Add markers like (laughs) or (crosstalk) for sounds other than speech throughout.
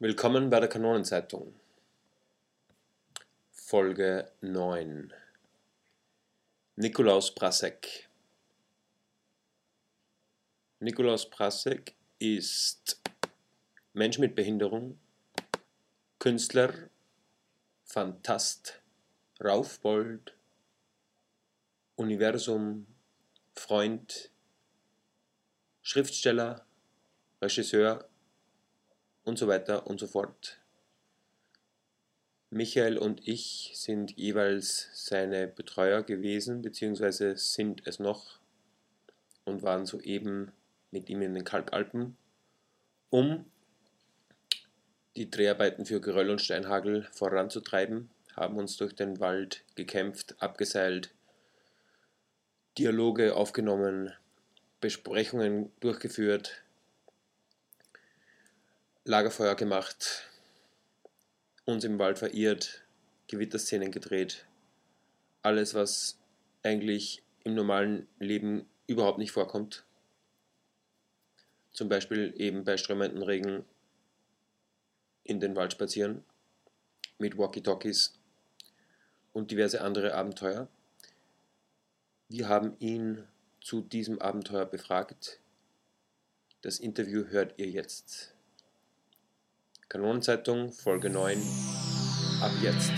Willkommen bei der Kanonenzeitung. Folge 9. Nikolaus Prasek. Nikolaus Prasek ist Mensch mit Behinderung, Künstler, Fantast, Raufbold, Universum, Freund, Schriftsteller, Regisseur und so weiter und so fort. Michael und ich sind jeweils seine Betreuer gewesen, beziehungsweise sind es noch und waren soeben mit ihm in den Kalkalpen, um die Dreharbeiten für Geröll und Steinhagel voranzutreiben, haben uns durch den Wald gekämpft, abgeseilt, Dialoge aufgenommen, Besprechungen durchgeführt, Lagerfeuer gemacht, uns im Wald verirrt, Gewitterszenen gedreht. Alles, was eigentlich im normalen Leben überhaupt nicht vorkommt. Zum Beispiel eben bei strömenden Regen in den Wald spazieren mit Walkie-Talkies und diverse andere Abenteuer. Wir haben ihn zu diesem Abenteuer befragt. Das Interview hört ihr jetzt. Kanonenzeitung, Folge 9. Ab jetzt.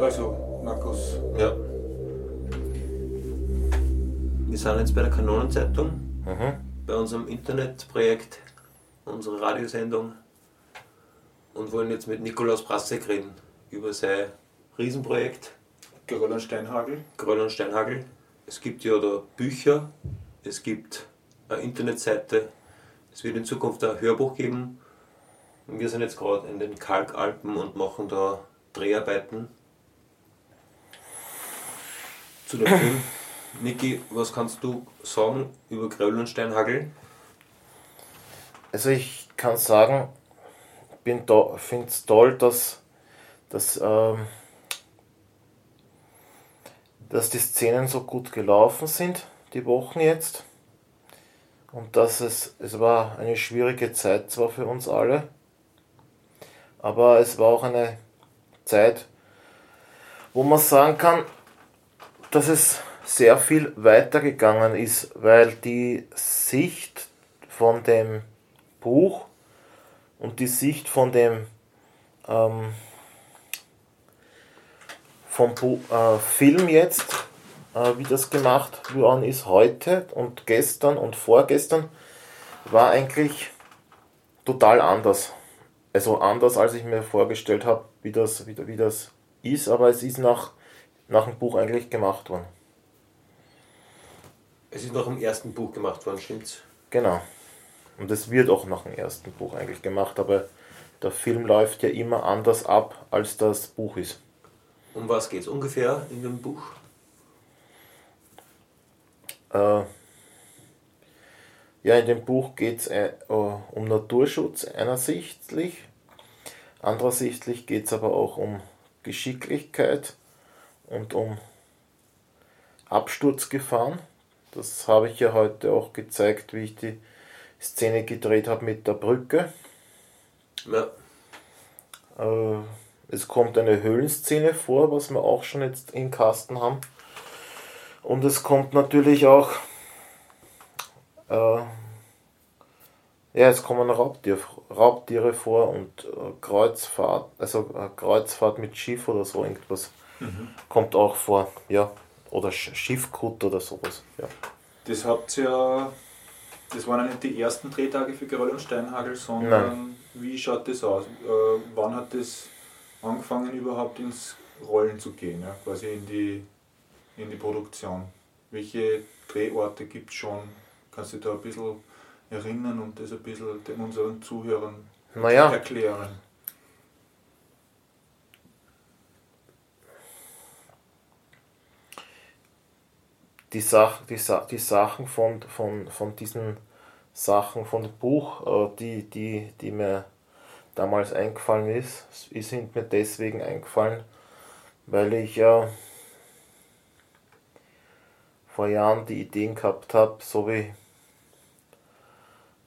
Also, Markus, Ja. Wir sind jetzt bei der Kanonenzeitung, Mhm. bei unserem Internetprojekt, unserer Radiosendung und wollen jetzt mit Nikolaus Prasek reden über sein Riesenprojekt Geröll und Steinhagel. Gröll und Steinhagel. Es gibt ja da Bücher, es gibt eine Internetseite, es wird in Zukunft ein Hörbuch geben. Und wir sind jetzt gerade in den Kalkalpen und machen da Dreharbeiten zu dem Film. Niki, was kannst du sagen über Gröll und Steinhagel? Also ich kann sagen, da, finde es toll, dass, dass, ähm, dass die Szenen so gut gelaufen sind, die Wochen jetzt. Und dass es, es war eine schwierige Zeit zwar für uns alle, aber es war auch eine Zeit, wo man sagen kann, dass es sehr viel weitergegangen ist, weil die Sicht von dem Buch und die Sicht von dem ähm, vom Bu äh, Film jetzt, äh, wie das gemacht worden ist heute und gestern und vorgestern, war eigentlich total anders. Also anders, als ich mir vorgestellt habe, wie das, wie, wie das ist, aber es ist nach, nach dem Buch eigentlich gemacht worden. Es ist noch im ersten Buch gemacht worden, stimmt's? Genau. Und es wird auch nach dem ersten Buch eigentlich gemacht, aber der Film läuft ja immer anders ab, als das Buch ist. Um was geht's ungefähr in dem Buch? Äh, ja, in dem Buch geht es äh, um Naturschutz einersichtlich, anderersichtlich geht es aber auch um Geschicklichkeit und um Absturzgefahren. Das habe ich ja heute auch gezeigt, wie ich die Szene gedreht habe mit der Brücke. Ja, Äh, es kommt eine Höhlenszene vor, was wir auch schon jetzt im Kasten haben. Und es kommt natürlich auch. Äh, ja, es kommen Raubtier, Raubtiere vor und äh, Kreuzfahrt, also äh, Kreuzfahrt mit Schiff oder so irgendwas kommt auch vor. Ja, oder Sch Schiffgut oder sowas. Ja. Das habt ihr ja. Das waren ja nicht die ersten Drehtage für Geröll und Steinhagel, sondern wie schaut das aus? Äh, wann hat das angefangen überhaupt ins Rollen zu gehen, ja? quasi in die, in die Produktion? Welche Drehorte gibt es schon? Kannst du da ein bisschen erinnern und das ein bisschen unseren Zuhörern Naja, erklären? Die, Sach, die, die Sachen von, von, von diesen Sachen von dem Buch, äh, die, die, die mir damals eingefallen ist, sind mir deswegen eingefallen, weil ich ja äh, vor Jahren die Ideen gehabt habe, so wie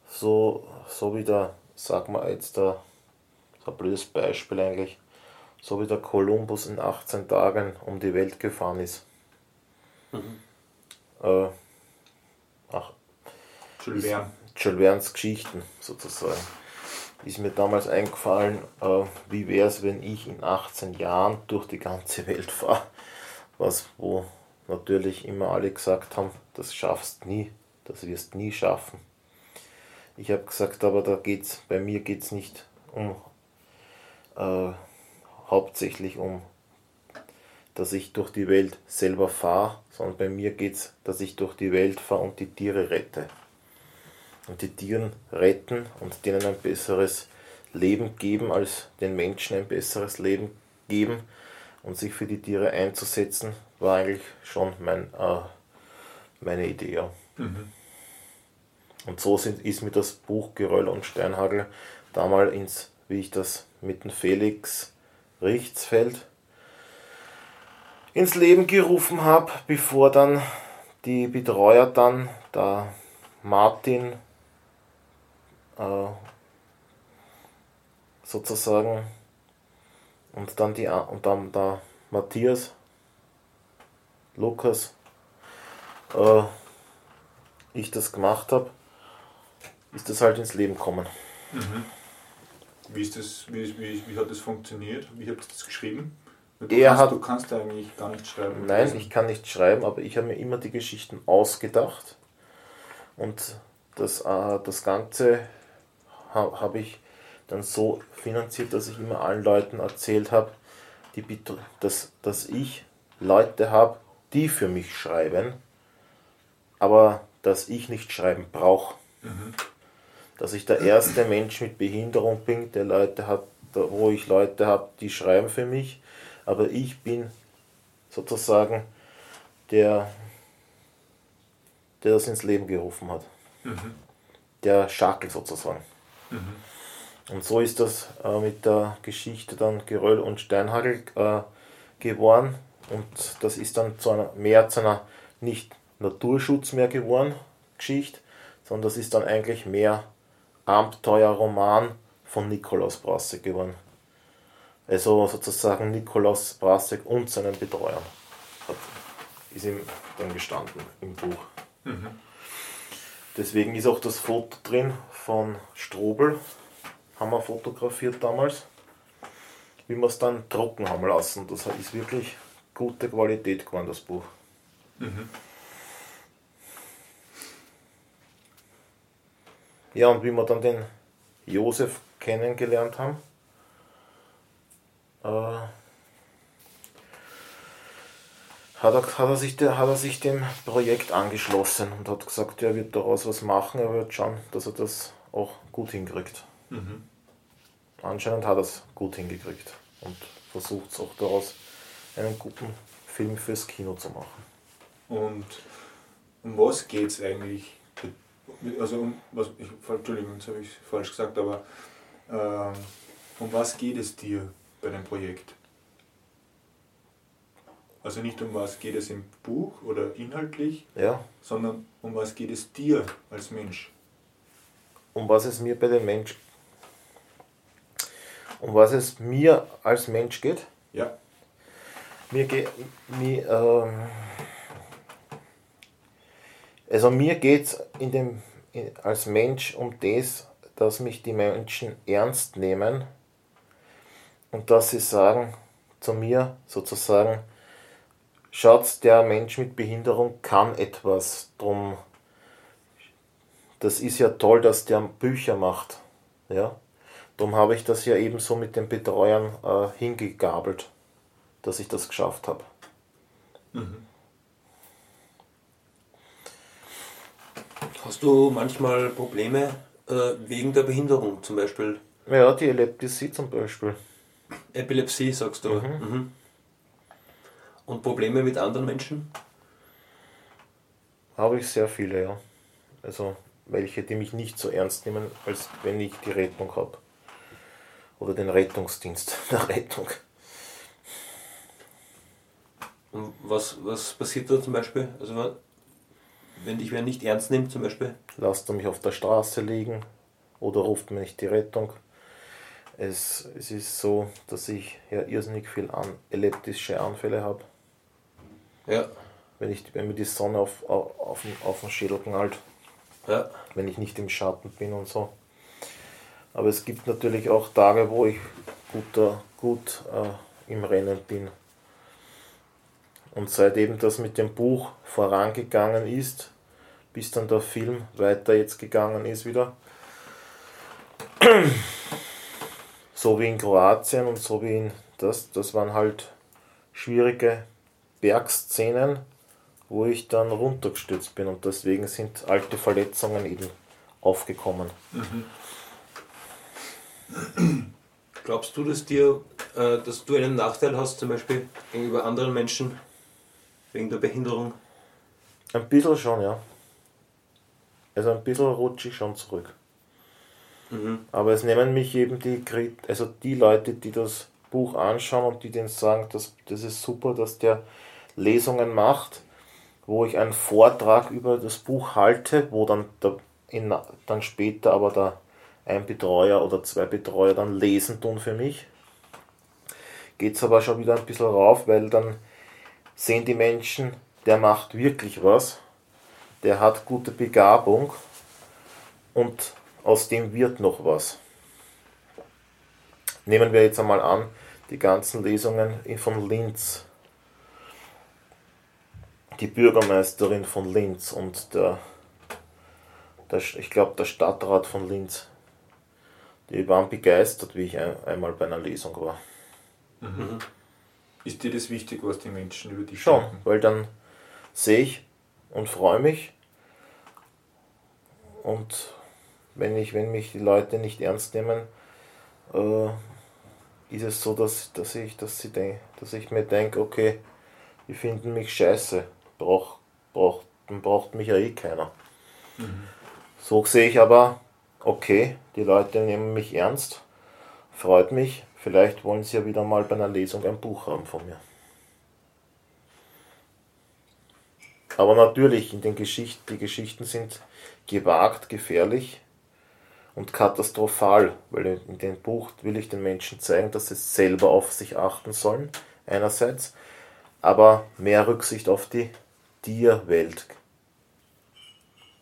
so, so wie der, sag mal jetzt der, so ein blödes Beispiel eigentlich, so wie der Kolumbus in 18 Tagen um die Welt gefahren ist. Mhm. Äh, ach, Jules Verne. Jules Verne's Geschichten sozusagen. Ist mir damals eingefallen, äh, wie wäre es, wenn ich in 18 Jahren durch die ganze Welt fahre. Was, wo natürlich immer alle gesagt haben, das schaffst nie, das wirst nie schaffen. Ich habe gesagt, aber da geht's, bei mir geht es nicht um äh, hauptsächlich um, dass ich durch die Welt selber fahre, sondern bei mir geht es, dass ich durch die Welt fahre und die Tiere rette. Und die Tiere retten und denen ein besseres Leben geben, als den Menschen ein besseres Leben geben und sich für die Tiere einzusetzen, war eigentlich schon mein, äh, meine Idee. Ja. Mhm. Und so sind, ist mir das Buch Geröll und Steinhagel damals ins, wie ich das mit dem Felix Richtsfeld ins Leben gerufen habe, bevor dann die Betreuer dann, der Martin, äh, sozusagen, und dann, die, und dann der Matthias, Lukas, äh, ich das gemacht habe, ist das halt ins Leben gekommen. Mhm. Wie, ist das, wie, wie, wie hat das funktioniert? Wie habt ihr das geschrieben? Du, er kannst, hat, du kannst eigentlich gar nicht schreiben. Nein, lesen. ich kann nicht schreiben, aber ich habe mir immer die Geschichten ausgedacht. Und das, äh, das Ganze ha, habe ich dann so finanziert, dass ich immer allen Leuten erzählt habe, die, dass, dass ich Leute habe, die für mich schreiben, aber dass ich nicht schreiben brauche. Mhm dass ich der erste Mensch mit Behinderung bin, der Leute hat, wo ich Leute habe, die schreiben für mich, aber ich bin sozusagen der, der das ins Leben gerufen hat. Mhm. Der Schakel sozusagen. Mhm. Und so ist das äh, mit der Geschichte dann Geröll und Steinhagel äh, geworden. Und das ist dann zu einer, mehr zu einer nicht Naturschutz mehr geworden, Geschichte, sondern das ist dann eigentlich mehr Abenteuerroman von Nikolaus Brassek geworden. Also sozusagen Nikolaus Brassek und seinen Betreuern hat, ist ihm dann gestanden im Buch. Mhm. Deswegen ist auch das Foto drin von Strobel, haben wir fotografiert damals, wie wir es dann trocken haben lassen. Das ist wirklich gute Qualität geworden, das Buch. Mhm. Ja, und wie wir dann den Josef kennengelernt haben, äh, hat, er, hat, er sich hat er sich dem Projekt angeschlossen und hat gesagt, er wird daraus was machen, er wird schauen, dass er das auch gut hinkriegt. Mhm. Anscheinend hat er es gut hingekriegt und versucht es auch daraus einen guten Film fürs Kino zu machen. Und um was geht es eigentlich also um was, ich, Entschuldigung, jetzt habe ich falsch gesagt, aber äh, um was geht es dir bei dem Projekt? Also nicht um was geht es im Buch oder inhaltlich, ja. sondern um was geht es dir als Mensch? Um was es mir bei dem Mensch um was es mir als Mensch geht? Ja. Mir geht mir, ähm, also mir geht es in dem als Mensch um das, dass mich die Menschen ernst nehmen und dass sie sagen zu mir sozusagen, schaut, der Mensch mit Behinderung kann etwas, drum das ist ja toll, dass der Bücher macht. Ja? Darum habe ich das ja ebenso mit den Betreuern äh, hingegabelt, dass ich das geschafft habe. Mhm. Hast du manchmal Probleme äh, wegen der Behinderung zum Beispiel? Ja, die Epilepsie zum Beispiel. Epilepsie, sagst du. Mhm. Mhm. Und Probleme mit anderen Menschen? habe ich sehr viele, ja. Also welche, die mich nicht so ernst nehmen, als wenn ich die Rettung habe. Oder den Rettungsdienst (laughs) der Rettung. Und was, was passiert da zum Beispiel? Also wenn dich wer nicht ernst nimmt zum Beispiel? Lasst er mich auf der Straße liegen oder ruft mir nicht die Rettung. Es, es ist so, dass ich ja irrsinnig viel an, epileptische Anfälle habe. Ja. Wenn, ich, wenn mir die Sonne auf, auf, auf, den, auf den Schädel knallt. Ja. Wenn ich nicht im Schatten bin und so. Aber es gibt natürlich auch Tage, wo ich guter, gut äh, im Rennen bin. Und seit eben das mit dem Buch vorangegangen ist, bis dann der Film weiter jetzt gegangen ist wieder, so wie in Kroatien und so wie in das, das waren halt schwierige Bergszenen, wo ich dann runtergestürzt bin und deswegen sind alte Verletzungen eben aufgekommen. Mhm. Glaubst du, dass dir, äh, dass du einen Nachteil hast, zum Beispiel gegenüber anderen Menschen wegen der Behinderung? Ein bisschen schon, ja. Also ein bisschen rutsche ich schon zurück. Mhm. Aber es nehmen mich eben die, also die Leute, die das Buch anschauen und die denen sagen, dass, das ist super, dass der Lesungen macht, wo ich einen Vortrag über das Buch halte, wo dann, der, in, dann später aber da ein Betreuer oder zwei Betreuer dann lesen tun für mich. Geht es aber schon wieder ein bisschen rauf, weil dann sehen die Menschen, der macht wirklich was, der hat gute Begabung und aus dem wird noch was. Nehmen wir jetzt einmal an, die ganzen Lesungen von Linz. Die Bürgermeisterin von Linz und der, der ich glaube der Stadtrat von Linz, die waren begeistert, wie ich ein, einmal bei einer Lesung war. Mhm. Ist dir das wichtig, was die Menschen über dich Schon, weil dann sehe ich und freue mich und wenn, ich, wenn mich die Leute nicht ernst nehmen, äh, ist es so, dass, dass, ich, dass, sie denk, dass ich mir denke, okay, die finden mich scheiße, brauch, brauch, dann braucht mich ja eh keiner. Mhm. So sehe ich aber, okay, die Leute nehmen mich ernst, freut mich, vielleicht wollen sie ja wieder mal bei einer Lesung ein Buch haben von mir. Aber natürlich, in den Geschichten, die Geschichten sind gewagt, gefährlich, und katastrophal, weil in dem Buch will ich den Menschen zeigen, dass sie selber auf sich achten sollen, einerseits, aber mehr Rücksicht auf die Tierwelt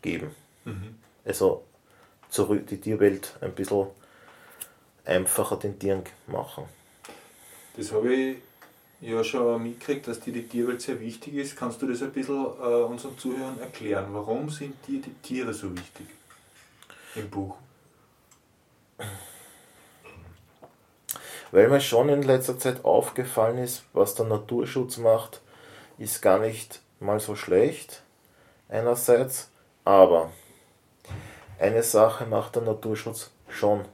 geben. Mhm. Also zurück die Tierwelt ein bisschen einfacher den Tieren machen. Das habe ich ja schon mitgekriegt, dass dir die Tierwelt sehr wichtig ist. Kannst du das ein bisschen äh, unseren Zuhörern erklären? Warum sind dir die Tiere so wichtig im Buch? Weil mir schon in letzter Zeit aufgefallen ist, was der Naturschutz macht, ist gar nicht mal so schlecht, einerseits, aber eine Sache macht der Naturschutz schon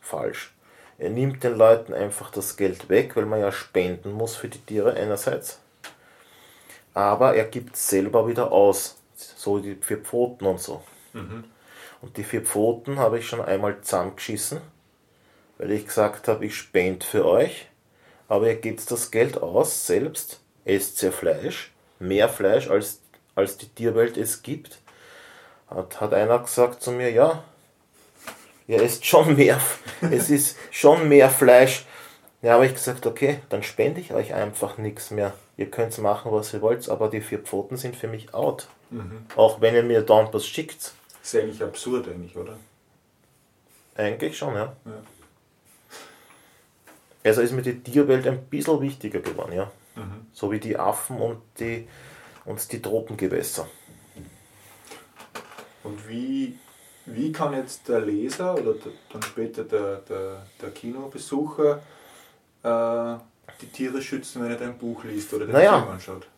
falsch. Er nimmt den Leuten einfach das Geld weg, weil man ja spenden muss für die Tiere einerseits, aber er gibt selber wieder aus, so vier Pfoten und so. Mhm. Und die vier Pfoten habe ich schon einmal zusammengeschissen, weil ich gesagt habe, ich spende für euch, aber ihr gebt das Geld aus, selbst, esst ihr Fleisch, mehr Fleisch als, als die Tierwelt es gibt. Hat, hat einer gesagt zu mir, ja, ihr esst schon mehr, (laughs) es ist schon mehr Fleisch. Ja, habe ich gesagt, okay, dann spende ich euch einfach nichts mehr. Ihr könnt machen, was ihr wollt, aber die vier Pfoten sind für mich out. Mhm. Auch wenn ihr mir dann was schickt. Das ist eigentlich absurd eigentlich, oder? Eigentlich schon, ja. ja. Also ist mir die Tierwelt ein bisschen wichtiger geworden, ja. Mhm. So wie die Affen und die, und die Tropengewässer. Und wie, wie kann jetzt der Leser oder dann später der, der, der Kinobesucher äh, die Tiere schützen, wenn er dein Buch liest oder den naja. Film anschaut?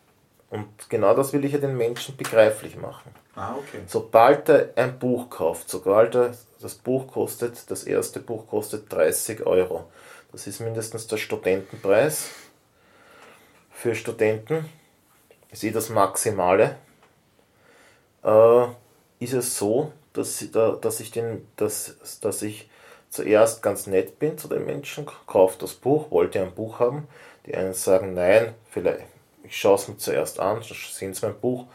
Und genau das will ich ja den Menschen begreiflich machen. Ah, okay. Sobald er ein Buch kauft, sobald er das Buch kostet, das erste Buch kostet 30 Euro. Das ist mindestens der Studentenpreis. Für Studenten ist eh das Maximale. äh, ist es so, dass, dass, ich den, dass, dass ich zuerst ganz nett bin zu den Menschen, kaufe das Buch, wollte ein Buch haben. Die einen sagen, nein, vielleicht, ich schaue es mir zuerst an, sehen sie mein Buch,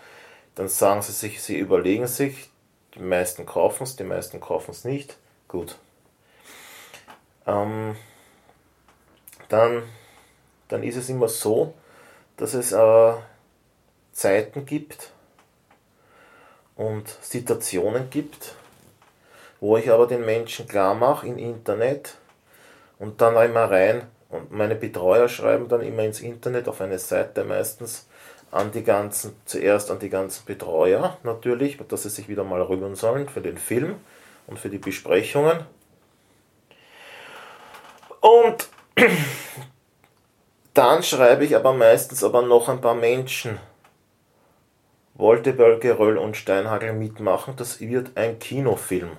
dann sagen sie sich, sie überlegen sich, die meisten kaufen es, die meisten kaufen es nicht. Gut. Ähm, dann, dann ist es immer so, dass es äh, Zeiten gibt und Situationen gibt, wo ich aber den Menschen klar mache im Internet und dann immer rein und meine Betreuer schreiben dann immer ins Internet auf eine Seite meistens an die ganzen, zuerst an die ganzen Betreuer natürlich, dass sie sich wieder mal rühren sollen für den Film und für die Besprechungen. Und (clears throat) dann schreibe ich aber meistens aber noch ein paar Menschen. Wollte Bölke, Röll und Steinhagel mitmachen, das wird ein Kinofilm.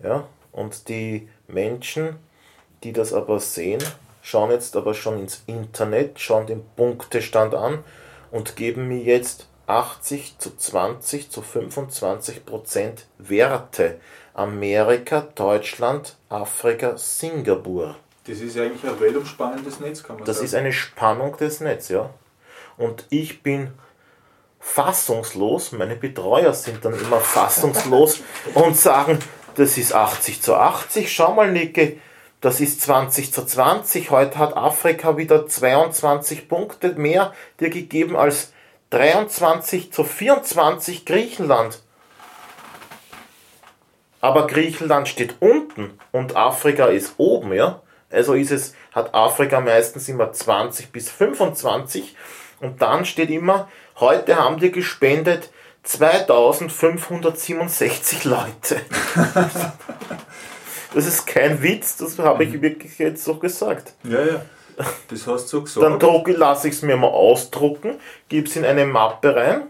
Ja, und die Menschen, die das aber sehen, schauen jetzt aber schon ins Internet, schauen den Punktestand an und geben mir jetzt 80 zu 20 zu 25 Prozent Werte. Amerika, Deutschland, Afrika, Singapur. Das ist eigentlich ein weltumspannendes Netz, kann man das sagen. Das ist eine Spannung des Netzes, ja. Und ich bin fassungslos, meine Betreuer sind dann immer fassungslos (laughs) und sagen, das ist 80 zu 80, schau mal, Nicke, das ist 20 zu 20. Heute hat Afrika wieder 22 Punkte mehr dir gegeben als 23 zu 24 Griechenland. Aber Griechenland steht unten und Afrika ist oben, ja? Also ist es, hat Afrika meistens immer 20 bis 25 und dann steht immer, heute haben die gespendet 2567 Leute. (laughs) Das ist kein Witz, das habe ich mhm. wirklich jetzt so gesagt. Ja, ja. Das hast du gesagt. Dann drucke, lasse ich es mir mal ausdrucken, gebe es in eine Mappe rein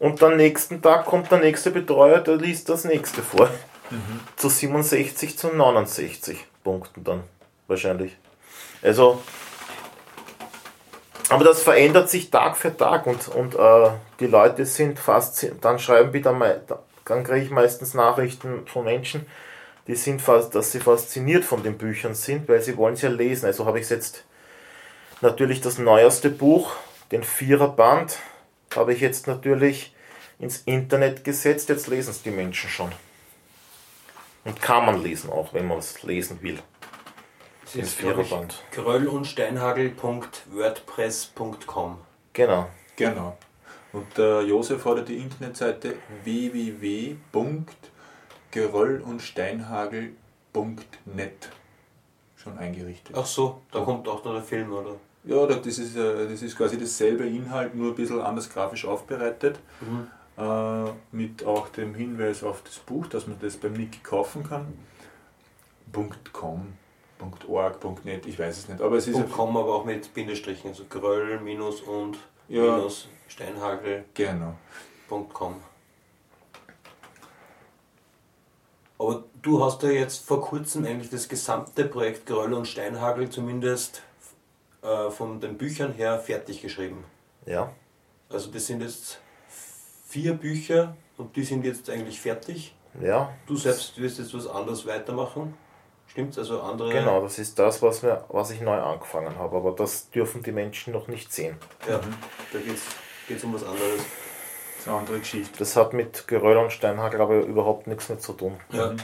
und am nächsten Tag kommt der nächste Betreuer, der liest das nächste vor. Mhm. Zu 67 zu 69 Punkten dann wahrscheinlich. Also, aber das verändert sich Tag für Tag und, und äh, die Leute sind fast, dann schreiben wieder, dann kriege ich meistens Nachrichten von Menschen, die sind fast, dass sie fasziniert von den Büchern sind, weil sie wollen es ja lesen. Also habe ich jetzt natürlich das neueste Buch, den Viererband, habe ich jetzt natürlich ins Internet gesetzt. Jetzt lesen es die Menschen schon. Und kann man lesen auch, wenn man es lesen will. Das ist Viererband. Gröll und Steinhagel.wordpress.com. Genau. Genau. Und der Josef hat die Internetseite www Geröll und Steinhagel.net schon eingerichtet. Ach so, da ja. kommt auch noch der Film, oder? Ja, das ist, äh, das ist quasi dasselbe Inhalt, nur ein bisschen anders grafisch aufbereitet. Mhm. Äh, mit auch dem Hinweis auf das Buch, dass man das beim Niki kaufen kann. .com, .org, .net, ich weiß es nicht. Aber es ist .com aber auch mit Bindestrichen, also Gröll minus und ja, minus Steinhagel. Genau. .com. Aber du hast ja jetzt vor kurzem eigentlich das gesamte Projekt Gröll und Steinhagel zumindest äh, von den Büchern her fertig geschrieben. Ja. Also das sind jetzt vier Bücher und die sind jetzt eigentlich fertig. Ja. Du selbst wirst jetzt was anderes weitermachen. Stimmt's? Also andere. Genau, das ist das, was, wir, was ich neu angefangen habe, aber das dürfen die Menschen noch nicht sehen. Ja, da geht es um was anderes eine andere Geschichte. Das hat mit Geröll und Steinhagel aber überhaupt nichts mehr zu tun. Ja.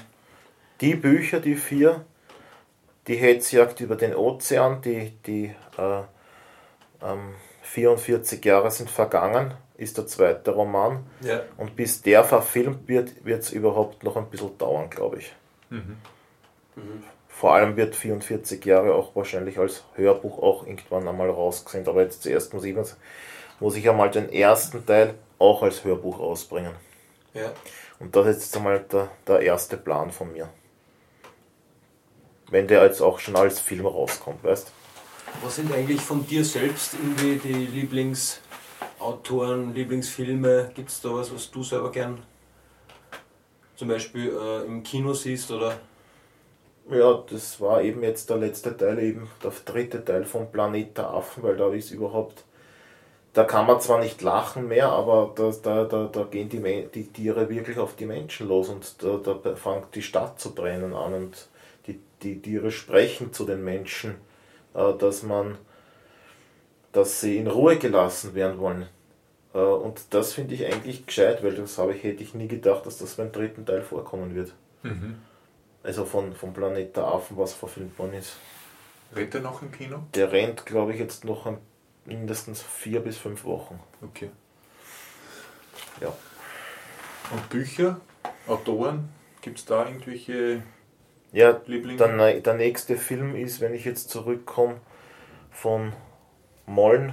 Die Bücher, die vier, die Hetzjagd über den Ozean, die, die äh, ähm, 44 Jahre sind vergangen, ist der zweite Roman. Ja. Und bis der verfilmt wird, wird es überhaupt noch ein bisschen dauern, glaube ich. Mhm. Mhm. Vor allem wird 44 Jahre auch wahrscheinlich als Hörbuch auch irgendwann einmal rausgesehen. Aber jetzt zuerst muss ich, muss ich einmal den ersten Teil auch als Hörbuch ausbringen. Ja. Und das ist jetzt einmal der, der erste Plan von mir. Wenn der jetzt auch schon als Film rauskommt, weißt Was sind eigentlich von dir selbst irgendwie die Lieblingsautoren, Lieblingsfilme? Gibt es da was, was du selber gern zum Beispiel äh, im Kino siehst oder? Ja, das war eben jetzt der letzte Teil, eben der dritte Teil vom Planet der Affen, weil da ist überhaupt da kann man zwar nicht lachen mehr, aber da, da, da, da gehen die, die Tiere wirklich auf die Menschen los und da, da fängt die Stadt zu brennen an und die, die Tiere sprechen zu den Menschen, äh, dass man, dass sie in Ruhe gelassen werden wollen. Äh, und das finde ich eigentlich gescheit, weil das habe ich, hätte ich nie gedacht, dass das beim dritten Teil vorkommen wird. Mhm. Also von, von Planet der Affen, was verfilmt worden ist. Rennt er noch im Kino? Der rennt, glaube ich, jetzt noch ein mindestens vier bis fünf Wochen. Okay. Ja. Und Bücher, Autoren, gibt es da irgendwelche ja, Lieblinge? Der, der nächste Film ist, wenn ich jetzt zurückkomme von Mollen,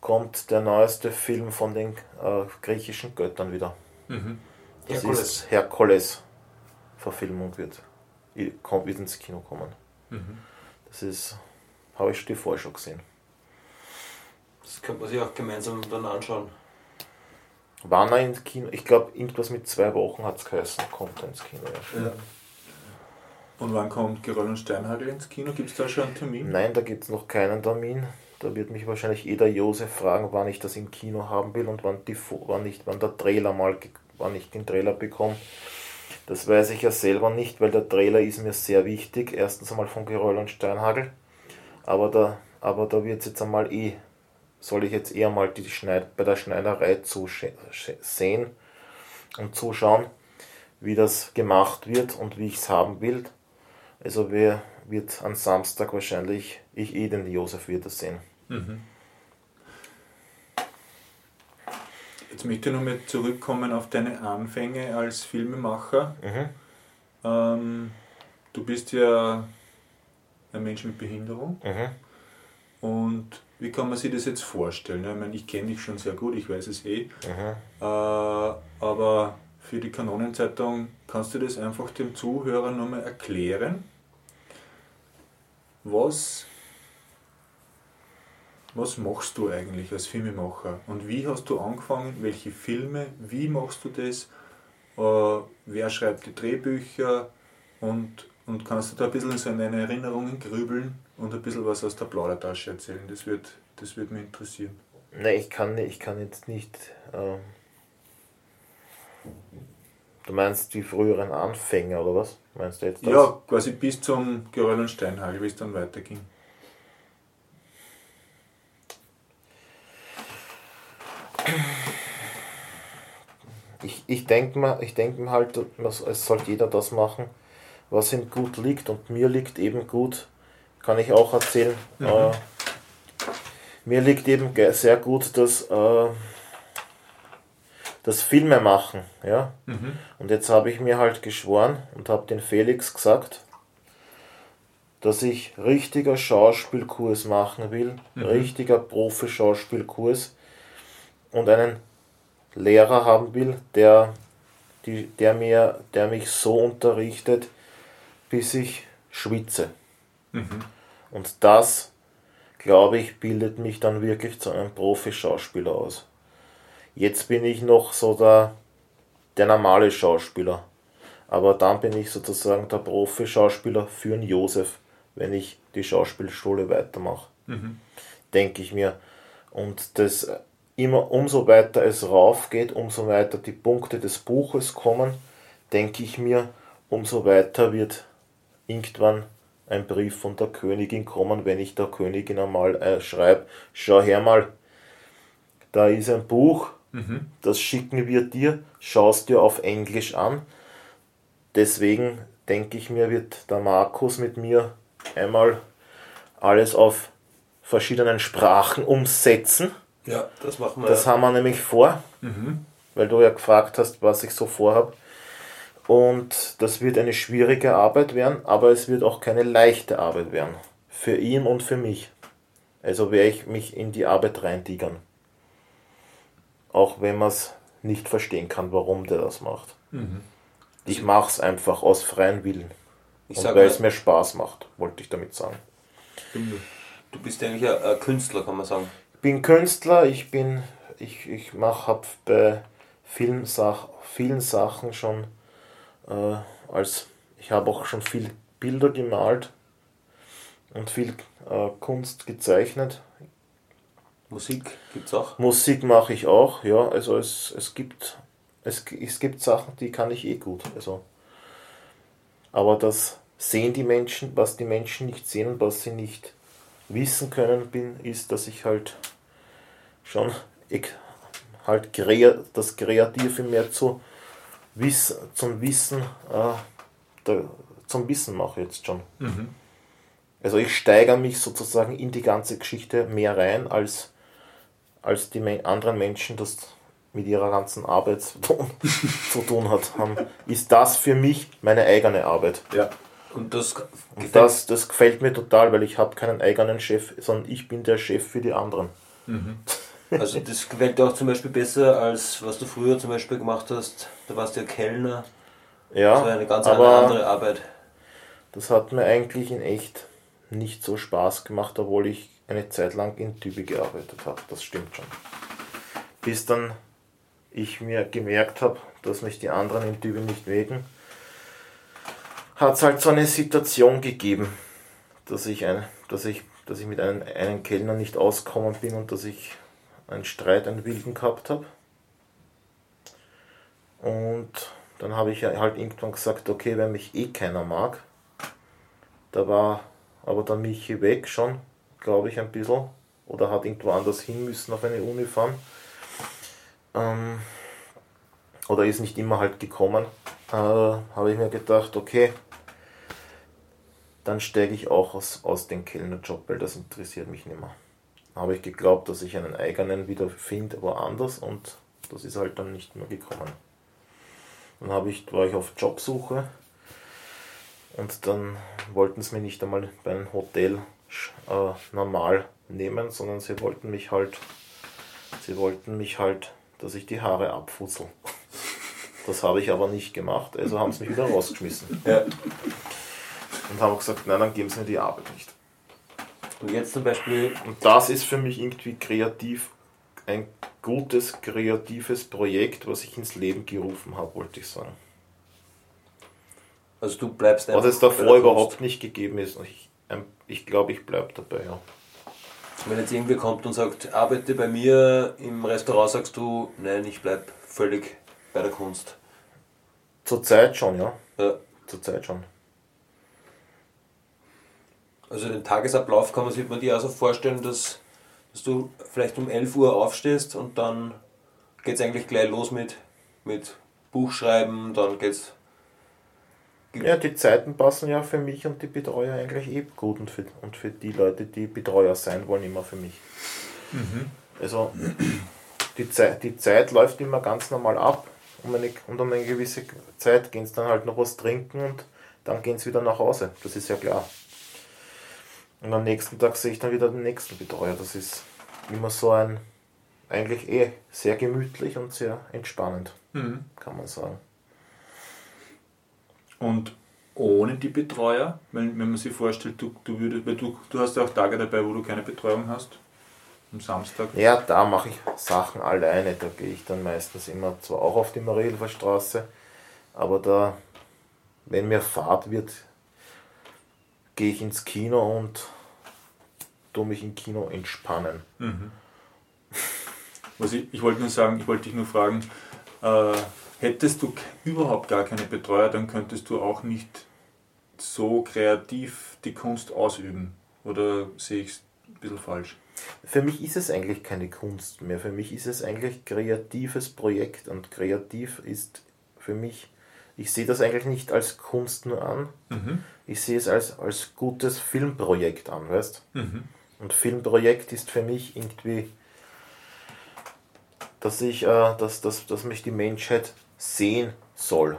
kommt der neueste Film von den äh, griechischen Göttern wieder. Mhm. Das Herkules. ist Herkules Verfilmung wird, kommt, wird ins Kino kommen. Mhm. Das ist, habe ich die vorher schon gesehen. Das könnte man sich auch gemeinsam dann anschauen. Wann er ins Kino? Ich glaube, irgendwas mit zwei Wochen hat es geheißen, kommt er ins Kino. Ja. ja. Und wann kommt Geröll und Steinhagel ins Kino? Gibt es da schon einen Termin? Nein, da gibt es noch keinen Termin. Da wird mich wahrscheinlich jeder Josef fragen, wann ich das im Kino haben will und wann, die, wann, ich, wann der Trailer mal, wann ich den Trailer bekomme. Das weiß ich ja selber nicht, weil der Trailer ist mir sehr wichtig. Erstens einmal von Geröll und Steinhagel. Aber da, aber da wird es jetzt einmal eh soll ich jetzt eher mal die Schneid bei der Schneiderei sehen und zuschauen, wie das gemacht wird und wie ich es haben will. Also wer wird am Samstag wahrscheinlich, ich eh den Josef wiedersehen. Mhm. Jetzt möchte ich nochmal zurückkommen auf deine Anfänge als Filmemacher. Mhm. Ähm, du bist ja ein Mensch mit Behinderung. Mhm. Und wie kann man sich das jetzt vorstellen? Ich meine, ich kenne dich schon sehr gut, ich weiß es eh. Äh, aber für die Kanonenzeitung kannst du das einfach dem Zuhörer nochmal erklären? Was, was machst du eigentlich als Filmemacher? Und wie hast du angefangen? Welche Filme? Wie machst du das? Äh, wer schreibt die Drehbücher? Und, und kannst du da ein bisschen so in deine Erinnerungen grübeln? und ein bisschen was aus der Plaudertasche erzählen. Das wird, das wird mich interessieren. Nein, ich kann, ich kann jetzt nicht. Ähm, du meinst die früheren Anfänger oder was? Meinst du jetzt das? Ja, quasi bis zum Geröll und Steinhagel, wie es dann weiterging. Ich, ich denke mir, denk mir halt, es sollte jeder das machen, was ihm gut liegt. Und mir liegt eben gut, kann ich auch erzählen. Mhm. Äh, mir liegt eben sehr gut das, äh, das Filme machen. Ja? Mhm. Und jetzt habe ich mir halt geschworen und habe den Felix gesagt, dass ich richtiger Schauspielkurs machen will, mhm. richtiger Profi-Schauspielkurs und einen Lehrer haben will, der, die, der, mir, der mich so unterrichtet, bis ich schwitze. Mhm. Und das, glaube ich, bildet mich dann wirklich zu einem Profi-Schauspieler aus. Jetzt bin ich noch so der, der normale Schauspieler. Aber dann bin ich sozusagen der Profi-Schauspieler für einen Josef, wenn ich die Schauspielschule weitermache. Mhm. Denke ich mir. Und das immer umso weiter es rauf geht, umso weiter die Punkte des Buches kommen, denke ich mir, umso weiter wird irgendwann ein Brief von der Königin kommen, wenn ich der Königin einmal äh, schreibe, schau her mal, da ist ein Buch, mhm. das schicken wir dir, schaust dir auf Englisch an. Deswegen denke ich mir, wird der Markus mit mir einmal alles auf verschiedenen Sprachen umsetzen. Ja, das machen wir. Das ja. haben wir nämlich vor, mhm. weil du ja gefragt hast, was ich so vorhabe. Und das wird eine schwierige Arbeit werden, aber es wird auch keine leichte Arbeit werden. Für ihn und für mich. Also werde ich mich in die Arbeit reintigern. Auch wenn man es nicht verstehen kann, warum der das macht. Mhm. Ich mache es einfach aus freiem Willen. Ich und weil es mir Spaß macht, wollte ich damit sagen. Du bist eigentlich ein Künstler, kann man sagen. Ich bin Künstler, ich bin, ich, ich mache, habe bei vielen, Sach, vielen Sachen schon äh, als ich habe auch schon viel Bilder gemalt und viel äh, Kunst gezeichnet. Musik gibt es auch? Musik mache ich auch, ja. Also es, es gibt es, es gibt Sachen, die kann ich eh gut. Also. Aber das sehen die Menschen, was die Menschen nicht sehen und was sie nicht wissen können, bin, ist, dass ich halt schon ich, halt das Kreative mehr zu Wiss, zum Wissen äh, der, zum Wissen mache jetzt schon. Mhm. Also ich steigere mich sozusagen in die ganze Geschichte mehr rein, als, als die anderen Menschen das mit ihrer ganzen Arbeit zu tun, (laughs) zu tun hat, haben, ist das für mich meine eigene Arbeit. Ja. Und das, Und das, das gefällt mir total, weil ich habe keinen eigenen Chef, sondern ich bin der Chef für die anderen. Mhm. (laughs) Also das gefällt dir auch zum Beispiel besser, als was du früher zum Beispiel gemacht hast. Da warst du ja Kellner. Ja, das war eine ganz andere Arbeit. Das hat mir eigentlich in echt nicht so Spaß gemacht, obwohl ich eine Zeit lang in Tübingen gearbeitet habe. Das stimmt schon. Bis dann ich mir gemerkt habe, dass mich die anderen in Tübingen nicht mögen, hat es halt so eine Situation gegeben, dass ich, ein, dass ich, dass ich mit einem, einem Kellner nicht auskommen bin und dass ich einen Streit, einen wilden gehabt habe. Und dann habe ich halt irgendwann gesagt, okay, wenn mich eh keiner mag, da war aber der Michi weg schon, glaube ich, ein bisschen. Oder hat irgendwo anders hin müssen auf eine Uni fahren. Ähm, oder ist nicht immer halt gekommen. Äh, habe ich mir gedacht, okay, dann steige ich auch aus, aus dem Kellnerjob, weil das interessiert mich nicht mehr. Habe ich geglaubt, dass ich einen eigenen wieder finde woanders und das ist halt dann nicht mehr gekommen. Dann habe ich, war ich auf Jobsuche und dann wollten sie mich nicht einmal bei einem Hotel äh, normal nehmen, sondern sie wollten mich halt, sie wollten mich halt, dass ich die Haare abfussel. Das habe ich aber nicht gemacht, also haben sie mich wieder rausgeschmissen. Ja. Und haben gesagt, nein, dann geben sie mir die Arbeit nicht. Und jetzt zum Beispiel. Und das ist für mich irgendwie kreativ ein gutes, kreatives Projekt, was ich ins Leben gerufen habe, wollte ich sagen. Also du bleibst einfach. Was es davor überhaupt nicht gegeben ist. Ich, ähm, ich glaube, ich bleibe dabei, ja. Wenn jetzt irgendwer kommt und sagt, arbeite bei mir im Restaurant, sagst du, nein, ich bleibe völlig bei der Kunst. Zurzeit schon, ja. Ja. Zurzeit schon. Also den Tagesablauf kann man sich man dir also vorstellen, dass, dass du vielleicht um 11 Uhr aufstehst und dann geht es eigentlich gleich los mit, mit Buchschreiben, dann geht's. Ja, die Zeiten passen ja für mich und die Betreuer eigentlich eh gut und für, und für die Leute, die Betreuer sein wollen, immer für mich. Mhm. Also die Zeit, die Zeit läuft immer ganz normal ab um eine, und um eine gewisse Zeit gehen sie dann halt noch was trinken und dann gehen sie wieder nach Hause. Das ist ja klar. Und am nächsten Tag sehe ich dann wieder den nächsten Betreuer. Das ist immer so ein, eigentlich eh sehr gemütlich und sehr entspannend, mhm. kann man sagen. Und ohne die Betreuer, wenn, wenn man sich vorstellt, du, du würdest, weil du, du hast ja auch Tage dabei, wo du keine Betreuung hast, am Samstag. Ja, da mache ich Sachen alleine. Da gehe ich dann meistens immer zwar auch auf die Marielfer Straße, aber da, wenn mir Fahrt wird, gehe ich ins Kino und tue mich im Kino entspannen. Mhm. Was ich, ich wollte nur sagen, ich wollte dich nur fragen, äh, hättest du überhaupt gar keine Betreuer, dann könntest du auch nicht so kreativ die Kunst ausüben. Oder sehe ich es ein bisschen falsch? Für mich ist es eigentlich keine Kunst mehr. Für mich ist es eigentlich kreatives Projekt und kreativ ist für mich, ich sehe das eigentlich nicht als Kunst nur an, mhm. ich sehe es als, als gutes Filmprojekt an, weißt mhm. Und Filmprojekt ist für mich irgendwie, dass ich, äh, dass, dass, dass mich die Menschheit sehen soll.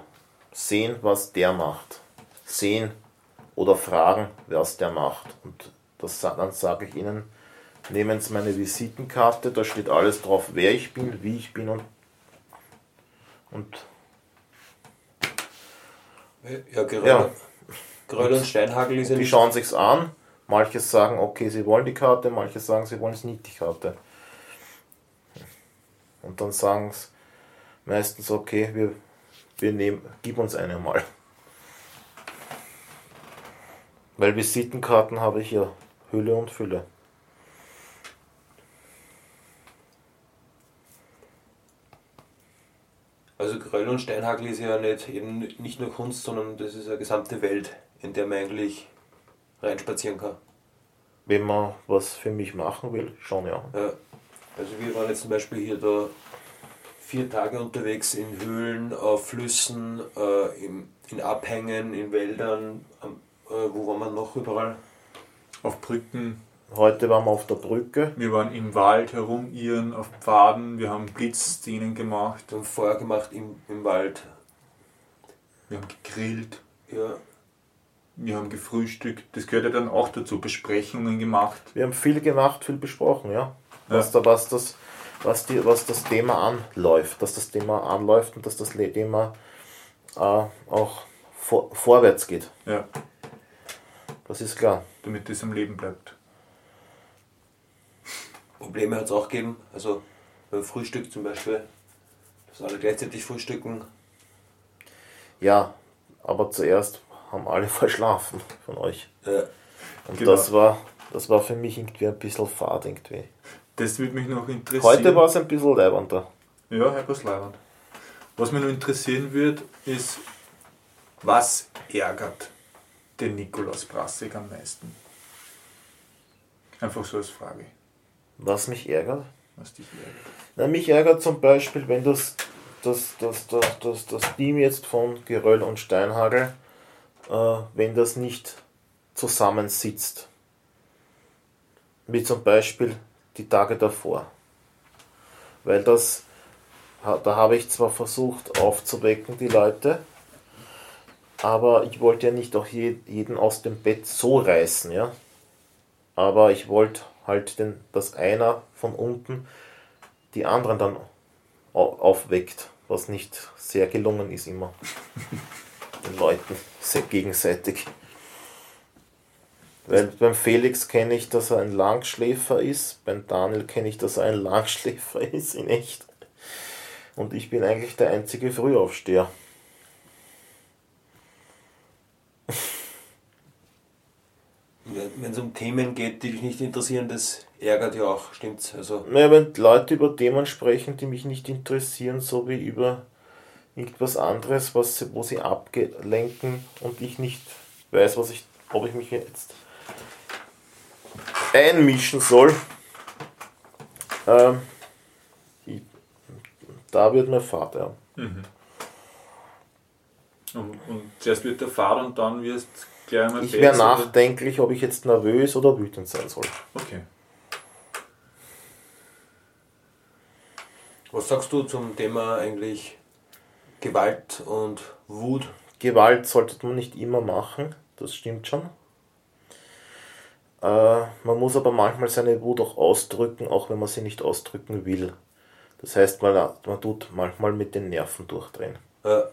Sehen, was der macht. Sehen oder fragen, was der macht. Und das, dann sage ich ihnen, nehmen Sie meine Visitenkarte, da steht alles drauf, wer ich bin, wie ich bin und, und ja, gerade, ja. gerade und Steinhagel ist ja Die schauen sich's an Manche sagen, okay, sie wollen die Karte, manche sagen, sie wollen es nicht, die Karte. Und dann sagen es meistens, okay, wir, wir nehmen, gib uns eine mal. Weil Visitenkarten habe ich ja Hülle und Fülle. Also Gröll und Steinhagel ist ja nicht, eben nicht nur Kunst, sondern das ist eine gesamte Welt, in der man eigentlich reinspazieren kann. Wenn man was für mich machen will, schon ja. Ja. Also wir waren jetzt zum Beispiel hier da vier Tage unterwegs in Höhlen, auf Flüssen, äh, in, in Abhängen, in Wäldern, äh, wo waren wir noch überall? Auf Brücken. Heute waren wir auf der Brücke. Wir waren im Wald herumirren, auf Pfaden. Wir haben Blitzszenen gemacht. Wir haben Feuer gemacht im, im Wald. Wir haben gegrillt. Ja, Wir haben gefrühstückt. Das gehört ja dann auch dazu. Besprechungen gemacht. Wir haben viel gemacht, viel besprochen, ja. Ja. Was, da, was, das, was, die, was das Thema anläuft, dass das Thema anläuft und dass das Thema äh, auch vor, vorwärts geht. Ja, Das ist klar. damit das am Leben bleibt. Probleme hat es auch gegeben. Also beim Frühstück zum Beispiel, dass alle gleichzeitig frühstücken. Ja, aber zuerst haben alle (laughs) verschlafen von euch. Ja, Und Genau. das, war, das war für mich irgendwie ein bisschen fad irgendwie. Das würde mich noch interessieren. Heute war es ein bisschen leibender. Ja, Herr Leiband. Was mich noch interessieren wird, ist, was ärgert den Nikolaus Brassig am meisten? Einfach so als Frage, Was mich ärgert? was dich ärgert. Na, mich ärgert zum Beispiel, wenn das, das, das, das, das, das Team jetzt von Geröll und Steinhagel, wenn das nicht zusammensitzt. Wie zum Beispiel die Tage davor. Weil das, da habe ich zwar versucht aufzuwecken, die Leute, aber ich wollte ja nicht auch je, jeden aus dem Bett so reißen, ja. Aber ich wollte halt, den, dass einer von unten die anderen dann au- aufweckt, was nicht sehr gelungen ist immer. (laughs) Den Leuten sehr gegenseitig. Weil beim Felix kenne ich, dass er ein Langschläfer ist, beim Daniel kenne ich, dass er ein Langschläfer (laughs) ist, in echt. Und ich bin eigentlich der einzige Frühaufsteher. Wenn es um Themen geht, die dich nicht interessieren, das ärgert ja auch, stimmt's? Also, Naja, wenn Leute über Themen sprechen, die mich nicht interessieren, so wie über irgendwas anderes, was, sie- wo sie ablenken und ich nicht weiß, was ich, ob ich mich jetzt einmischen soll, ähm, ich, da wird mir Vater. Und, und zuerst wird der Fahrer und dann wirst gleich einmal Ich wäre nachdenklich, ob ich jetzt nervös oder wütend sein soll. Okay. was sagst du zum Thema eigentlich Gewalt und Wut? Gewalt sollte man nicht immer machen, das stimmt schon. Äh, man muss aber manchmal seine Wut auch ausdrücken, auch wenn man sie nicht ausdrücken will. Das heißt, man, man tut manchmal mit den Nerven durchdrehen. Ja.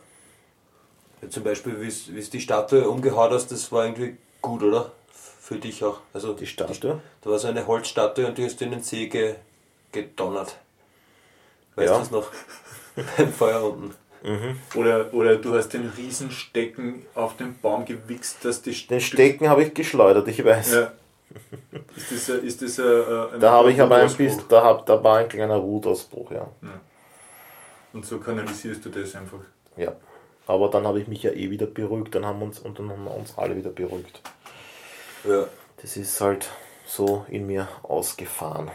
Ja, zum Beispiel, wie es die Statue umgehauen hast, das war irgendwie gut, oder? Für dich auch. Also Die Statue? Da war so eine Holzstatue und die hast du in den See ge gedonnert. Weißt Ja. du das noch? (laughs) Beim Feuer unten. Oder, oder du hast den Riesenstecken auf den Baum gewichst, dass die Den Stecken habe ich geschleudert, ich weiß. Ja. Ist das, ein- ist das ein, ein Da habe ich aber ein bisschen, da, hab, da war ein kleiner Wutausbruch, ja. Und so kanalisierst du das einfach. ja. Aber dann habe ich mich ja eh wieder beruhigt, dann haben wir uns und dann haben wir uns alle wieder beruhigt. Ja. Das ist halt so in mir ausgefahren.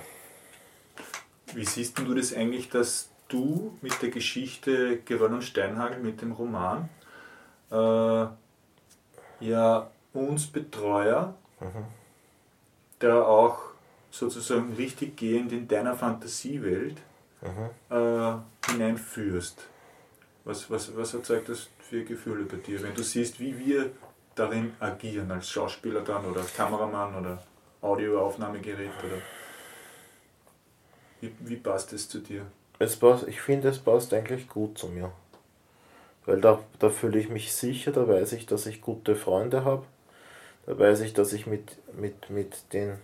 Wie siehst denn du das eigentlich, dass du mit der Geschichte Geröll und Steinhagel, mit dem Roman, äh, ja uns Betreuer da auch sozusagen richtig gehend in deiner Fantasiewelt äh, hineinführst? Was, was, was erzeugt das für Gefühle bei dir, wenn du siehst, wie wir darin agieren, als Schauspieler dann oder als Kameramann oder Audioaufnahmegerät oder wie, wie passt es zu dir? Es passt, ich finde, es passt eigentlich gut zu mir. Weil da, da fühle ich mich sicher, da weiß ich, dass ich gute Freunde habe. Da weiß ich, dass ich mit, mit, mit, den,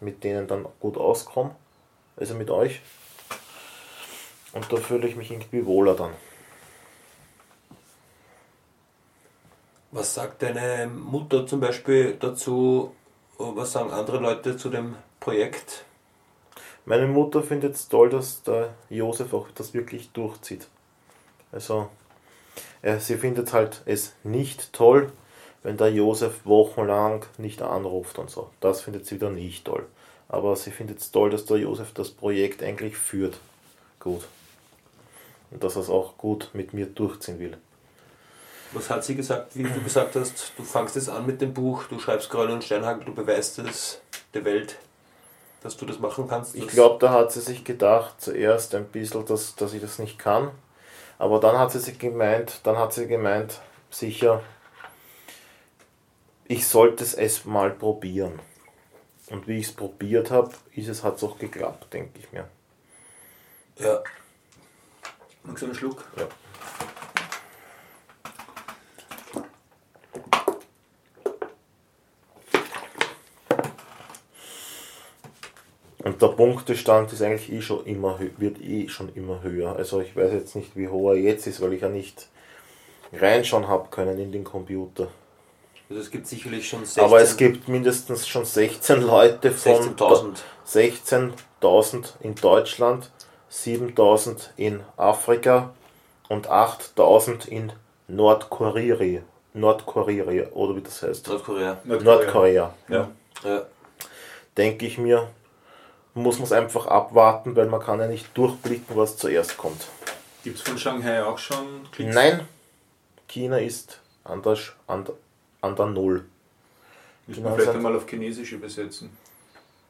mit denen dann gut auskomme. Also mit euch. Und da fühle ich mich irgendwie wohler dann. Was sagt deine Mutter zum Beispiel dazu? Was sagen andere Leute zu dem Projekt? Meine Mutter findet es toll, dass der Josef auch das wirklich durchzieht. Also Äh, sie findet halt es nicht toll, wenn der Josef wochenlang nicht anruft und so. Das findet sie wieder nicht toll. Aber sie findet es toll, dass der Josef das Projekt eigentlich führt. Gut. Und dass er es auch gut mit mir durchziehen will. Was hat sie gesagt, wie du gesagt hast, du fangst jetzt an mit dem Buch, du schreibst Gräuel und Steinhagel, du beweist es der Welt, dass du das machen kannst? Ich glaube, da hat sie sich gedacht, zuerst ein bisschen, dass, dass ich das nicht kann. Aber dann hat sie sich gemeint, dann hat sie gemeint, sicher, ich sollte es mal probieren. Und wie ich es probiert habe, ist es, hat es auch geklappt, denke ich mir. Ja. Magst du einen Schluck? Ja. Und der Punktestand ist eigentlich eh schon immer wird eh schon immer höher. Also ich weiß jetzt nicht, wie hoch er jetzt ist, weil ich ja nicht reinschauen habe können in den Computer. Also es gibt sicherlich schon 16. Aber es gibt mindestens schon 16 Leute von 16.000 16.000 in Deutschland, 7.000 in Afrika und 8.000 in Nordkorea. Nordkorea, oder wie das heißt. Nordkorea. Nordkorea. Ja. Ja. Denke ich mir, muss man es einfach abwarten, weil man kann ja nicht durchblicken, was zuerst kommt. Gibt es von Shanghai auch schon Klicks? Nein, China ist an der, Sch- an an der Null. Müssen Genau, wir vielleicht einmal auf Chinesisch übersetzen.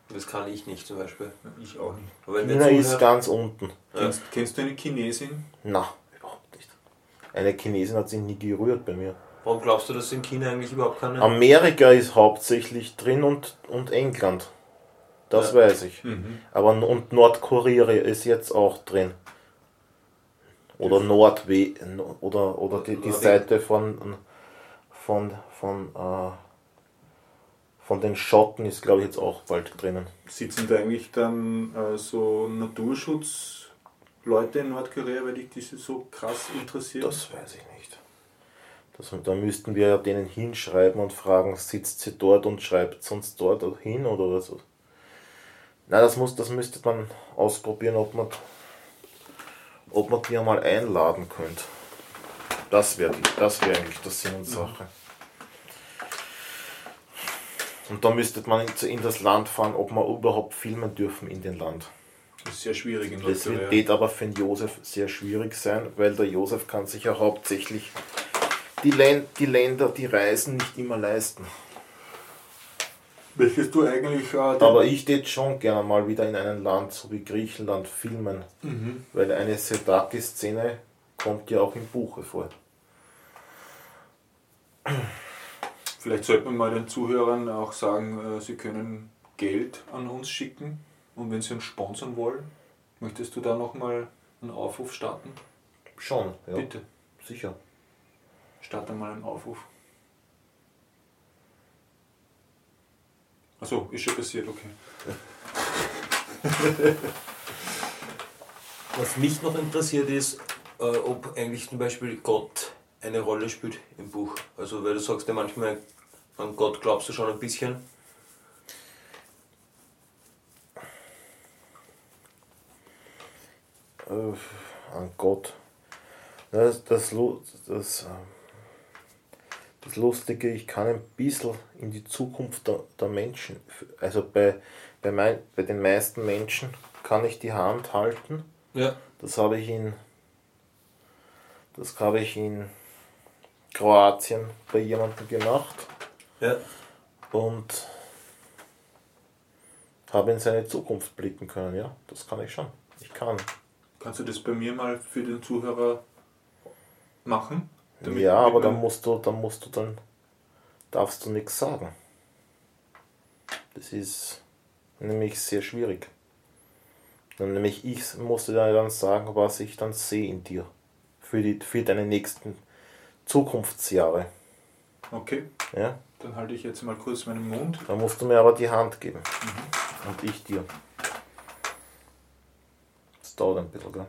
Das kann ich nicht zum Beispiel. Ich auch nicht. Aber China ist ganz unten. Kennst, kennst du eine Chinesin? Na, überhaupt nicht. Eine Chinesin hat sich nie gerührt bei mir. warum glaubst du, dass in China eigentlich überhaupt keine... Amerika ist hauptsächlich drin und, und England. Das Ja. weiß ich. Mhm. Aber und Nordkorea ist jetzt auch drin. Oder Nordwe oder, oder die, die. Seite von von von äh, von den Schotten ist glaube ich jetzt auch bald drinnen. Sitzen da eigentlich dann äh, so Naturschutzleute in Nordkorea, weil dich diese so krass interessiert? Das weiß ich nicht. Das, da müssten wir ja denen hinschreiben und fragen, sitzt sie dort und schreibt sonst dort hin oder was? Nein, das muss, das müsste man ausprobieren, ob man, ob man die einmal einladen könnte. Das wäre das wäre eigentlich der Sinn und Sache. Und da müsste man in- das Land fahren, ob man überhaupt filmen dürfen in dem Land. Das ist sehr schwierig in Das Nordkorea. wird aber für den Josef sehr schwierig sein, weil der Josef kann sich ja hauptsächlich die, Län die Länder, die Reisen nicht immer leisten. Möchtest du eigentlich äh, Aber ich tät schon gerne mal wieder in einem Land, so wie Griechenland, filmen, Mhm. weil eine Sedaki-Szene kommt ja auch im Buche vor. Vielleicht sollte man mal den Zuhörern auch sagen, äh, sie können Geld an uns schicken und wenn sie uns sponsern wollen, möchtest du da nochmal einen Aufruf starten? Schon, ja, Bitte, sicher. starte mal einen Aufruf. Achso, ist schon passiert, okay. Was mich noch interessiert ist, äh, ob eigentlich zum Beispiel Gott eine Rolle spielt im Buch. Also weil du sagst ja manchmal, an Gott glaubst du schon ein bisschen. äh, an Gott. Das, das, Lu- das, äh, das Lustige, ich kann ein bisschen in die Zukunft der, der Menschen, also bei, bei, mein, bei den meisten Menschen kann ich die Hand halten. Ja. Das habe ich in, das habe ich in Kroatien bei jemandem gemacht Ja. und habe in seine Zukunft blicken können. Ja, das kann ich schon. Ich kann. Kannst du das bei mir mal für den Zuhörer machen? Damit- ja, aber dann musst du, dann musst du dann, darfst du nichts sagen. Das ist nämlich sehr schwierig. Dann nämlich ich musste dir dann sagen, was ich dann sehe in dir. Für, die, für deine nächsten Zukunftsjahre. Okay, Ja? dann halte ich jetzt mal kurz meinen Mund. Dann musst du mir aber die Hand geben. Und ich dir. Das dauert ein bisschen, gell?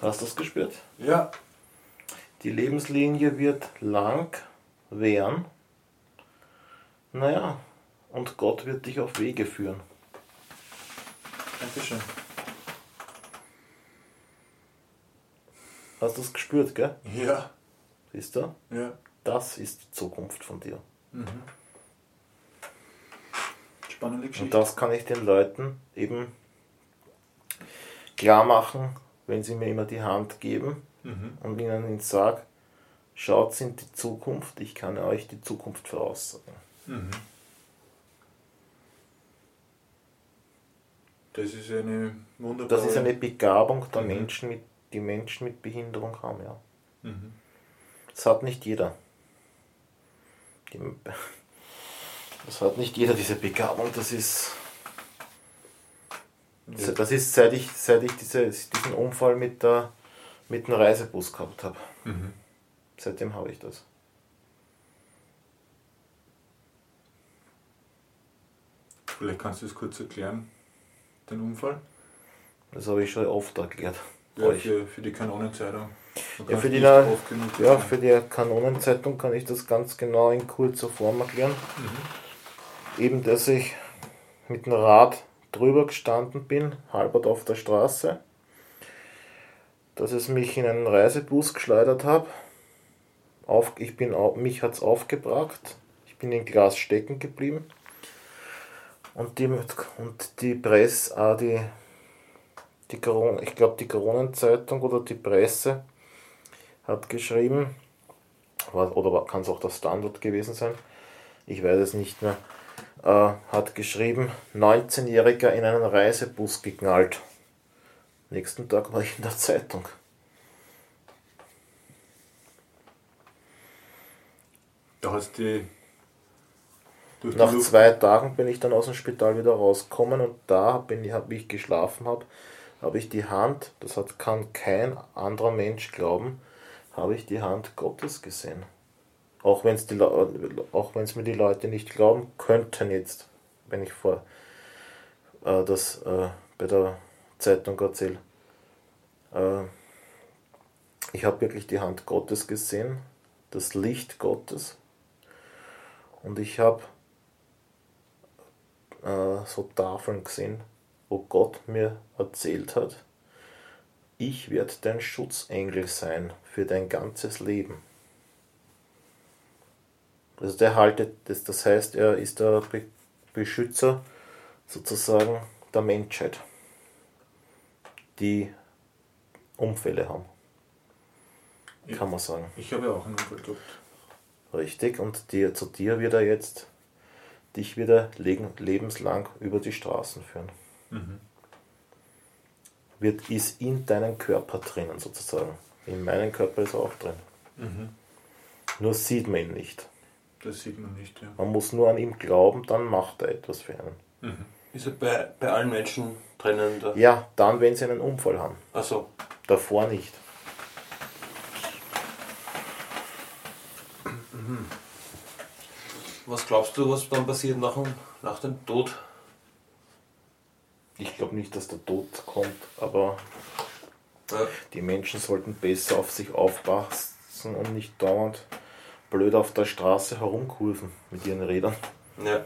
Hast du es gespürt? Ja. Die Lebenslinie wird lang werden. Naja, und Gott wird dich auf Wege führen. Dankeschön. Hast du es gespürt, gell? Ja. Siehst du? Ja. Das ist die Zukunft von dir. Spannende Und Geschichte. das kann ich den Leuten eben klar machen, wenn sie mir immer die Hand geben Mhm. und ihnen sage, schaut in die Zukunft, ich kann euch die Zukunft voraussagen. Mhm. Das ist eine wunderbare... Das ist eine Begabung der Mhm. Menschen, mit, die Menschen mit Behinderung haben, ja. Mhm. Das hat nicht jeder. (laughs) Das hat nicht jeder diese Begabung. Das ist. Das ist seit ich, seit ich diese, diesen Unfall mit, der, mit dem Reisebus gehabt habe. Mhm. Seitdem habe ich das. Vielleicht kannst du es kurz erklären, den Unfall? Das habe ich schon oft erklärt. Ja, für, für die Kanonenzeitung. Ja, für die Na- Ja, für die Kanonenzeitung kann ich das ganz genau in kurzer Form erklären. Eben, dass ich mit dem Rad drüber gestanden bin, halbert auf der Straße, dass es mich in einen Reisebus geschleudert hat. Auf, ich bin, mich hat es aufgebracht, ich bin in Glas stecken geblieben. Und die, und die Presse, ah, die, die Corona, ich glaube die Koronenzeitung oder die Presse hat geschrieben, oder kann es auch der Standard gewesen sein, ich weiß es nicht mehr, äh, hat geschrieben, 19-Jähriger in einen Reisebus geknallt. Nächsten Tag war ich in der Zeitung. Da hast du Nach zwei Tagen bin ich dann aus dem Spital wieder rausgekommen und da bin ich, wie ich geschlafen habe, habe ich die Hand, das hat, kann kein anderer Mensch glauben, habe ich die Hand Gottes gesehen. Auch wenn es mir die Leute nicht glauben könnten jetzt, wenn ich vor äh, das äh, bei der Zeitung erzähle. Äh, ich habe wirklich die Hand Gottes gesehen, das Licht Gottes. Und ich habe äh, so Tafeln gesehen, wo Gott mir erzählt hat, ich werde dein Schutzengel sein für dein ganzes Leben. Also der haltet, das, das heißt, er ist der Be Beschützer sozusagen der Menschheit, die Unfälle haben, kann man sagen. Ich habe ja auch einen Unfall gehabt. Richtig, und dir, zu dir wird er jetzt dich wieder lebenslang über die Straßen führen. Mhm. Wird, ist in deinem Körper drinnen sozusagen. In meinem Körper ist er auch drin. Mhm. Nur sieht man ihn nicht. Das sieht man nicht, ja. Man muss nur an ihm glauben, dann macht er etwas für einen. Mhm. Ist er bei, bei allen Menschen drinnen? Da? Ja, dann, wenn sie einen Unfall haben. Achso. Davor nicht. Was glaubst du, was dann passiert nach dem, nach dem Tod? Ich glaube nicht, dass der Tod kommt, aber Ja. die Menschen sollten besser auf sich aufpassen und nicht dauernd blöd auf der Straße herumkurven mit ihren Rädern. ja.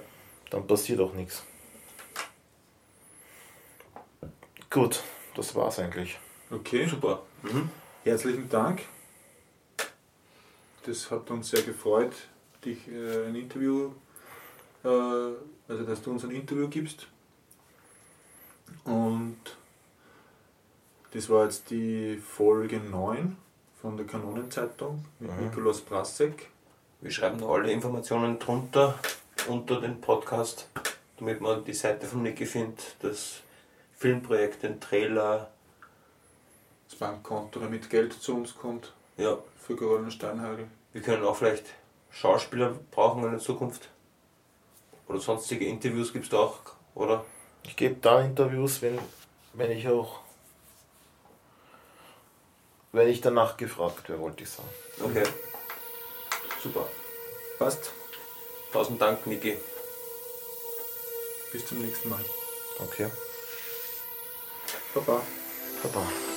Dann passiert auch nichts. Gut, das war's eigentlich. Okay, Super. Mhm. herzlichen Dank. Das hat uns sehr gefreut, dich äh, ein Interview, äh, also dass du uns ein Interview gibst. Und das war jetzt die Folge 9 von der Kanonenzeitung mit Mhm. Nikolaus Brassek. Wir schreiben noch alle Informationen drunter unter den Podcast, damit man die Seite von Niki findet, das Filmprojekt, den Trailer. Das Bankkonto, damit Geld zu uns kommt Ja, für Corona Steinhagel. wir können auch vielleicht Schauspieler brauchen in der Zukunft. Oder sonstige Interviews gibt es da auch, oder? Ich gebe dann Interviews, wenn, wenn ich auch. Wenn ich danach gefragt werde, wollte ich sagen. Okay. Super. Passt. Tausend Dank, Niki. Bis zum nächsten Mal. Okay. Baba. Baba.